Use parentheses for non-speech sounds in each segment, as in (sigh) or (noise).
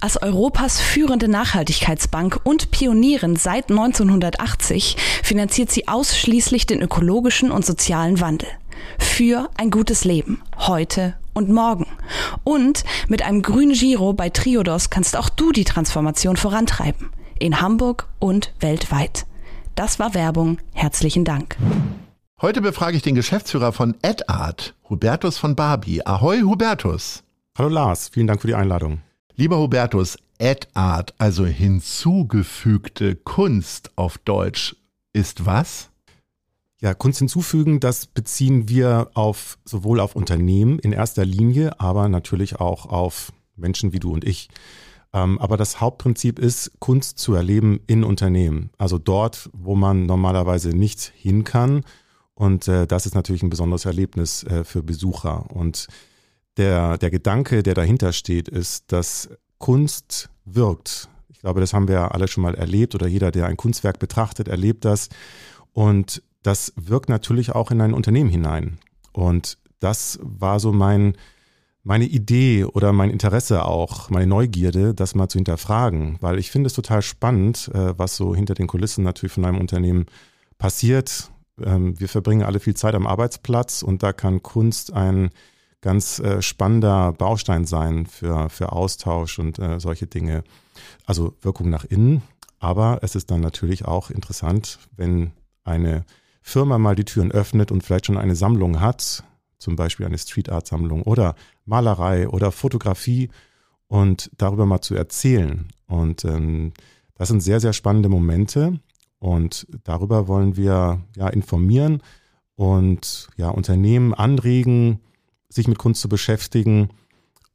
Als Europas führende Nachhaltigkeitsbank und Pionierin seit 1980 finanziert sie ausschließlich den ökologischen und sozialen Wandel. Für ein gutes Leben, heute und morgen. Und mit einem grünen Giro bei Triodos kannst auch du die Transformation vorantreiben. In Hamburg und weltweit. Das war Werbung. Herzlichen Dank. Heute befrage ich den Geschäftsführer von EdArt, Hubertus von Barbie. Ahoi, Hubertus. Hallo Lars, vielen Dank für die Einladung. Lieber Hubertus, EdArt, also hinzugefügte Kunst auf Deutsch, ist was? Ja, Kunst hinzufügen, das beziehen wir auf sowohl auf Unternehmen in erster Linie, aber natürlich auch auf Menschen wie du und ich. Ähm, aber das Hauptprinzip ist, Kunst zu erleben in Unternehmen. Also dort, wo man normalerweise nicht hin kann. Und äh, das ist natürlich ein besonderes Erlebnis äh, für Besucher. Und der, der Gedanke, der dahinter steht, ist, dass Kunst wirkt. Ich glaube, das haben wir alle schon mal erlebt oder jeder, der ein Kunstwerk betrachtet, erlebt das. Und das wirkt natürlich auch in ein Unternehmen hinein. Und das war so mein, meine Idee oder mein Interesse auch, meine Neugierde, das mal zu hinterfragen, weil ich finde es total spannend, äh, was so hinter den Kulissen natürlich von einem Unternehmen passiert. Ähm, wir verbringen alle viel Zeit am Arbeitsplatz und da kann Kunst ein ganz äh, spannender Baustein sein für, für Austausch und äh, solche Dinge. Also Wirkung nach innen, aber es ist dann natürlich auch interessant, wenn eine Firma mal die Türen öffnet und vielleicht schon eine Sammlung hat, zum Beispiel eine Street Art Sammlung oder Malerei oder Fotografie und darüber mal zu erzählen. Und ähm, das sind sehr, sehr spannende Momente und darüber wollen wir ja informieren und ja Unternehmen anregen, sich mit Kunst zu beschäftigen.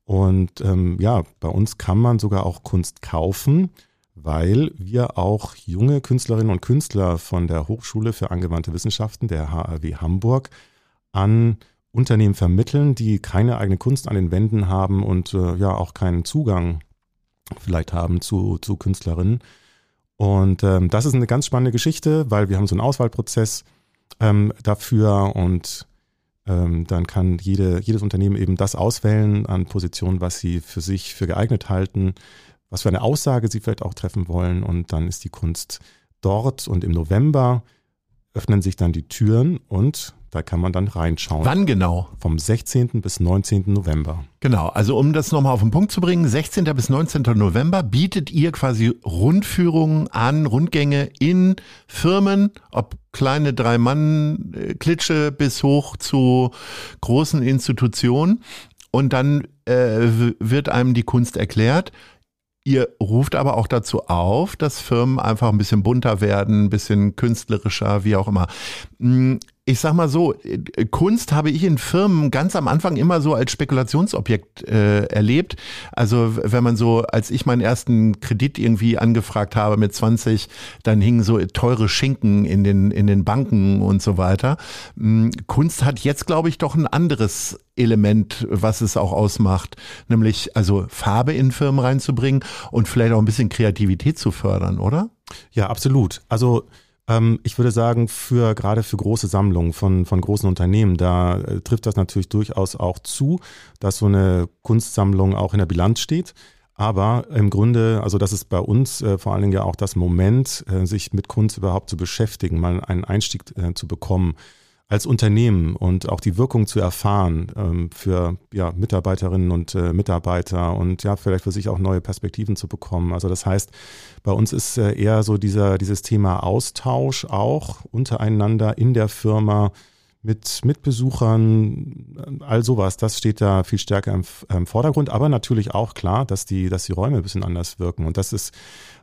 Und ähm, ja, bei uns kann man sogar auch Kunst kaufen weil wir auch junge Künstlerinnen und Künstler von der Hochschule für angewandte Wissenschaften, der HAW Hamburg, an Unternehmen vermitteln, die keine eigene Kunst an den Wänden haben und äh, ja auch keinen Zugang vielleicht haben zu, zu Künstlerinnen. Und ähm, das ist eine ganz spannende Geschichte, weil wir haben so einen Auswahlprozess ähm, dafür und ähm, dann kann jede, jedes Unternehmen eben das auswählen an Positionen, was sie für sich für geeignet halten was für eine Aussage sie vielleicht auch treffen wollen. Und dann ist die Kunst dort und im November öffnen sich dann die Türen und da kann man dann reinschauen. Wann genau? Vom 16. bis 19. November. Genau, also um das nochmal auf den Punkt zu bringen, 16. bis 19. November bietet ihr quasi Rundführungen an, Rundgänge in Firmen, ob kleine Drei-Mann-Klitsche bis hoch zu großen Institutionen. Und dann äh, wird einem die Kunst erklärt. Ihr ruft aber auch dazu auf, dass Firmen einfach ein bisschen bunter werden, ein bisschen künstlerischer, wie auch immer. Ich sag mal so, Kunst habe ich in Firmen ganz am Anfang immer so als Spekulationsobjekt äh, erlebt. Also wenn man so, als ich meinen ersten Kredit irgendwie angefragt habe mit 20, dann hingen so teure Schinken in den, in den Banken und so weiter. Hm, Kunst hat jetzt, glaube ich, doch ein anderes Element, was es auch ausmacht, nämlich also Farbe in Firmen reinzubringen und vielleicht auch ein bisschen Kreativität zu fördern, oder? Ja, absolut. Also ähm, ich würde sagen, für gerade für große Sammlungen von, von großen Unternehmen, da äh, trifft das natürlich durchaus auch zu, dass so eine Kunstsammlung auch in der Bilanz steht. Aber im Grunde, also das ist bei uns äh, vor allen Dingen ja auch das Moment, äh, sich mit Kunst überhaupt zu beschäftigen, mal einen Einstieg äh, zu bekommen als Unternehmen und auch die Wirkung zu erfahren ähm, für ja, Mitarbeiterinnen und äh, Mitarbeiter und ja, vielleicht für sich auch neue Perspektiven zu bekommen. Also das heißt, bei uns ist äh, eher so dieser, dieses Thema Austausch auch untereinander in der Firma mit Mitbesuchern, all sowas, das steht da viel stärker im, im, Vordergrund, aber natürlich auch klar, dass die, dass die Räume ein bisschen anders wirken. Und das ist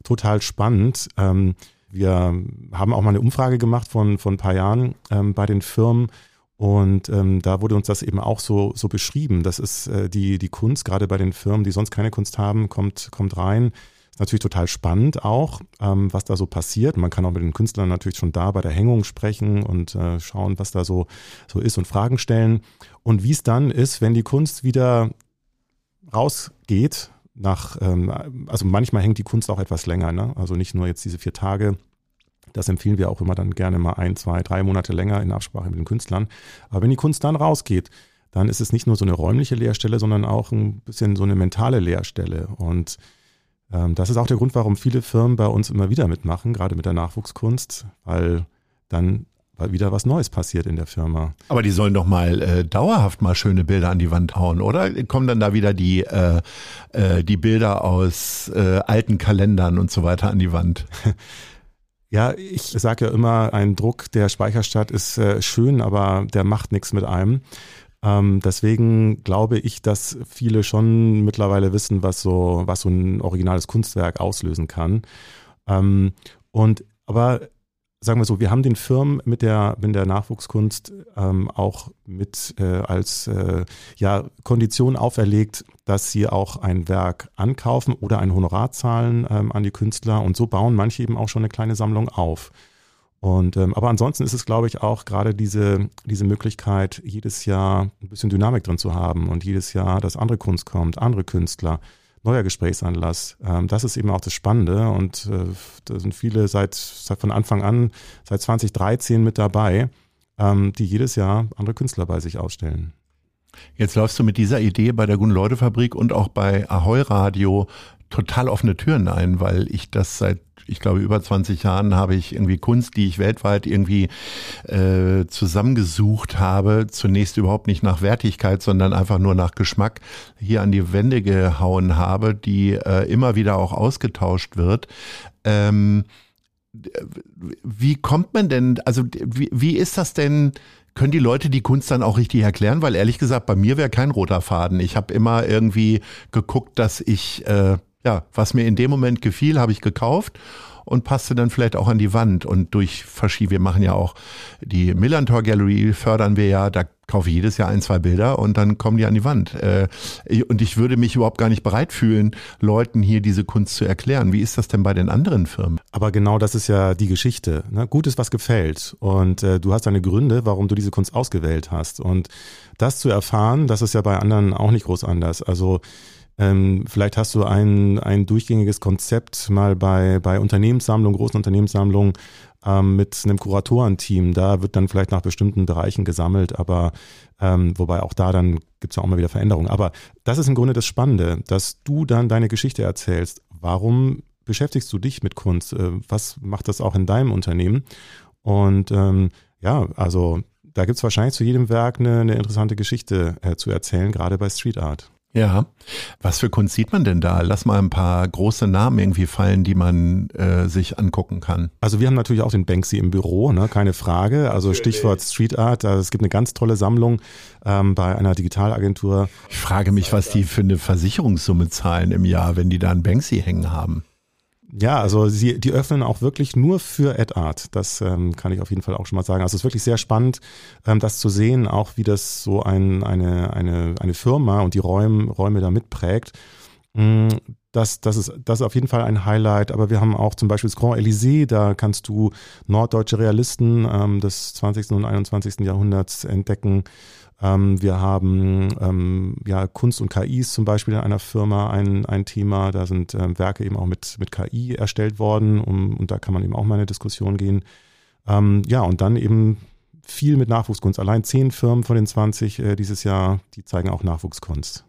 total spannend. Ähm, wir haben auch mal eine Umfrage gemacht von, von ein paar Jahren ähm, bei den Firmen. Und ähm, da wurde uns das eben auch so, so beschrieben. Das ist äh, die, die Kunst, gerade bei den Firmen, die sonst keine Kunst haben, kommt, kommt rein. natürlich total spannend auch, ähm, was da so passiert. Man kann auch mit den Künstlern natürlich schon da bei der Hängung sprechen und äh, schauen, was da so, so ist und Fragen stellen. Und wie es dann ist, wenn die Kunst wieder rausgeht, nach, ähm, also manchmal hängt die Kunst auch etwas länger, ne? also nicht nur jetzt diese vier Tage. Das empfehlen wir auch immer dann gerne mal ein, zwei, drei Monate länger in Absprache mit den Künstlern. Aber wenn die Kunst dann rausgeht, dann ist es nicht nur so eine räumliche Leerstelle, sondern auch ein bisschen so eine mentale Leerstelle. Und ähm, das ist auch der Grund, warum viele Firmen bei uns immer wieder mitmachen, gerade mit der Nachwuchskunst, weil dann wieder was Neues passiert in der Firma. Aber die sollen doch mal äh, dauerhaft mal schöne Bilder an die Wand hauen, oder? Kommen dann da wieder die, äh, äh, die Bilder aus äh, alten Kalendern und so weiter an die Wand? (laughs) Ja, ich sage ja immer, ein Druck der Speicherstadt ist äh, schön, aber der macht nichts mit einem. Ähm, deswegen glaube ich, dass viele schon mittlerweile wissen, was so, was so ein originales Kunstwerk auslösen kann. Ähm, und aber sagen wir so, wir haben den Firmen mit der, mit der Nachwuchskunst ähm, auch mit äh, als äh, ja, Kondition auferlegt, dass sie auch ein Werk ankaufen oder ein Honorar zahlen ähm, an die Künstler und so bauen manche eben auch schon eine kleine Sammlung auf. Und ähm, aber ansonsten ist es, glaube ich, auch gerade diese, diese Möglichkeit, jedes Jahr ein bisschen Dynamik drin zu haben und jedes Jahr, dass andere Kunst kommt, andere Künstler, neuer Gesprächsanlass. Ähm, das ist eben auch das Spannende und äh, da sind viele seit, seit von Anfang an, seit 2013 mit dabei, ähm, die jedes Jahr andere Künstler bei sich ausstellen. Jetzt läufst du mit dieser Idee bei der Gunn-Leute-Fabrik und auch bei Ahoi Radio total offene Türen ein, weil ich das seit ich glaube, über 20 Jahren habe ich irgendwie Kunst, die ich weltweit irgendwie äh, zusammengesucht habe, zunächst überhaupt nicht nach Wertigkeit, sondern einfach nur nach Geschmack hier an die Wände gehauen habe, die äh, immer wieder auch ausgetauscht wird. Ähm, wie kommt man denn, also wie, wie ist das denn? Können die Leute die Kunst dann auch richtig erklären? Weil ehrlich gesagt, bei mir wäre kein roter Faden. Ich habe immer irgendwie geguckt, dass ich äh, ja, was mir in dem Moment gefiel, habe ich gekauft und passte dann vielleicht auch an die Wand. Und durch verschiedene, wir machen ja auch die Millantor Gallery, fördern wir ja, da kaufe ich jedes Jahr ein, zwei Bilder und dann kommen die an die Wand. Äh, und ich würde mich überhaupt gar nicht bereit fühlen, Leuten hier diese Kunst zu erklären. Wie ist das denn bei den anderen Firmen? Aber genau das ist ja die Geschichte. Ne? Gut ist, was gefällt. Und äh, du hast deine Gründe, warum du diese Kunst ausgewählt hast. Und das zu erfahren, das ist ja bei anderen auch nicht groß anders. Also ähm, vielleicht hast du ein, ein durchgängiges Konzept mal bei, bei Unternehmenssammlungen, großen Unternehmenssammlungen ähm, mit einem Kuratorenteam. Da wird dann vielleicht nach bestimmten Bereichen gesammelt, aber ähm, wobei auch da dann gibt es ja auch mal wieder Veränderungen. Aber das ist im Grunde das Spannende, dass du dann deine Geschichte erzählst. Warum beschäftigst du dich mit Kunst? Äh, was macht das auch in deinem Unternehmen? Und ähm, ja, also da gibt es wahrscheinlich zu jedem Werk eine, eine interessante Geschichte äh, zu erzählen, gerade bei Street Art. Ja, was für Kunst sieht man denn da? Lass mal ein paar große Namen irgendwie fallen, die man äh, sich angucken kann. Also wir haben natürlich auch den Banksy im Büro, ne? keine Frage. Also Stichwort Street Art, also es gibt eine ganz tolle Sammlung ähm, bei einer Digitalagentur. Ich frage mich, was die für eine Versicherungssumme zahlen im Jahr, wenn die da einen Banksy hängen haben. Ja, also sie, die öffnen auch wirklich nur für Ad Art. Das ähm, kann ich auf jeden Fall auch schon mal sagen. Also es ist wirklich sehr spannend, ähm, das zu sehen, auch wie das so ein, eine, eine, eine Firma und die Räume, Räume da mitprägt. Mm, das, das, ist, das ist auf jeden Fall ein Highlight, aber wir haben auch zum Beispiel das Grand Elysée, da kannst du norddeutsche Realisten ähm, des 20. und 21. Jahrhunderts entdecken. Ähm, wir haben ähm, ja Kunst und KIs zum Beispiel in einer Firma ein, ein Thema. Da sind ähm, Werke eben auch mit, mit KI erstellt worden um, und da kann man eben auch mal in eine Diskussion gehen. Ähm, ja, und dann eben viel mit Nachwuchskunst. Allein zehn Firmen von den 20 äh, dieses Jahr, die zeigen auch Nachwuchskunst.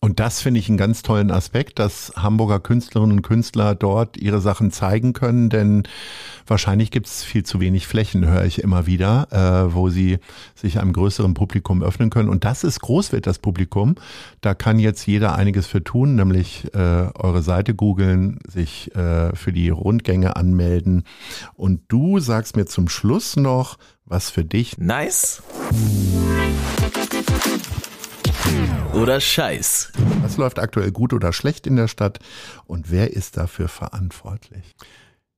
Und das finde ich einen ganz tollen Aspekt, dass Hamburger Künstlerinnen und Künstler dort ihre Sachen zeigen können, denn wahrscheinlich gibt es viel zu wenig Flächen, höre ich immer wieder, äh, wo sie sich einem größeren Publikum öffnen können. Und das ist groß wird das Publikum. Da kann jetzt jeder einiges für tun, nämlich äh, eure Seite googeln, sich äh, für die Rundgänge anmelden. Und du sagst mir zum Schluss noch, was für dich nice oder Scheiß? Was läuft aktuell gut oder schlecht in der Stadt und wer ist dafür verantwortlich?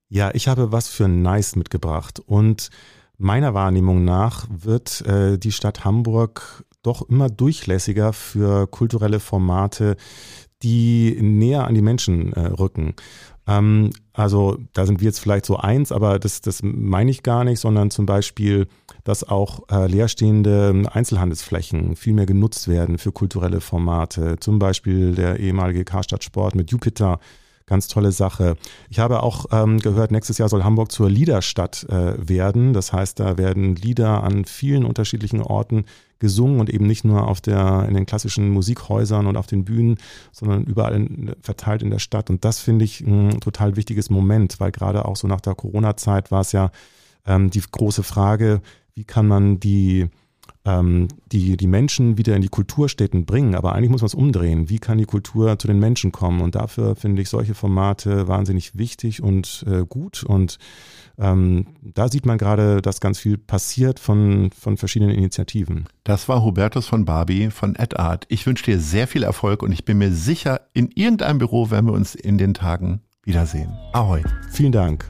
Ja, ich habe was für Nice mitgebracht und meiner Wahrnehmung nach wird äh, die Stadt Hamburg doch immer durchlässiger für kulturelle Formate, die näher an die Menschen äh, rücken. Ähm, also da sind wir jetzt vielleicht so eins, aber das, das meine ich gar nicht, sondern zum Beispiel, dass auch äh, leerstehende Einzelhandelsflächen viel mehr genutzt werden für kulturelle Formate. Zum Beispiel der ehemalige Karstadt Sport mit Jupiter. Ganz tolle Sache. Ich habe auch ähm, gehört, nächstes Jahr soll Hamburg zur Liederstadt äh, werden. Das heißt, da werden Lieder an vielen unterschiedlichen Orten gesungen und eben nicht nur auf der, in den klassischen Musikhäusern und auf den Bühnen, sondern überall in, verteilt in der Stadt. Und das finde ich ein total wichtiges Moment, weil gerade auch so nach der Corona-Zeit war es ja ähm, die große Frage, wie kann man die ähm, die, die Menschen wieder in die Kulturstätten bringen. Aber eigentlich muss man es umdrehen. Wie kann die Kultur zu den Menschen kommen? Und dafür finde ich solche Formate wahnsinnig wichtig und äh, gut. Und ähm, da sieht man gerade, dass ganz viel passiert von, von verschiedenen Initiativen. Das war Hubertus von Barbie von AdArt. Ich wünsche dir sehr viel Erfolg und ich bin mir sicher, in irgendeinem Büro werden wir uns in den Tagen wiedersehen. Ahoi. Vielen Dank.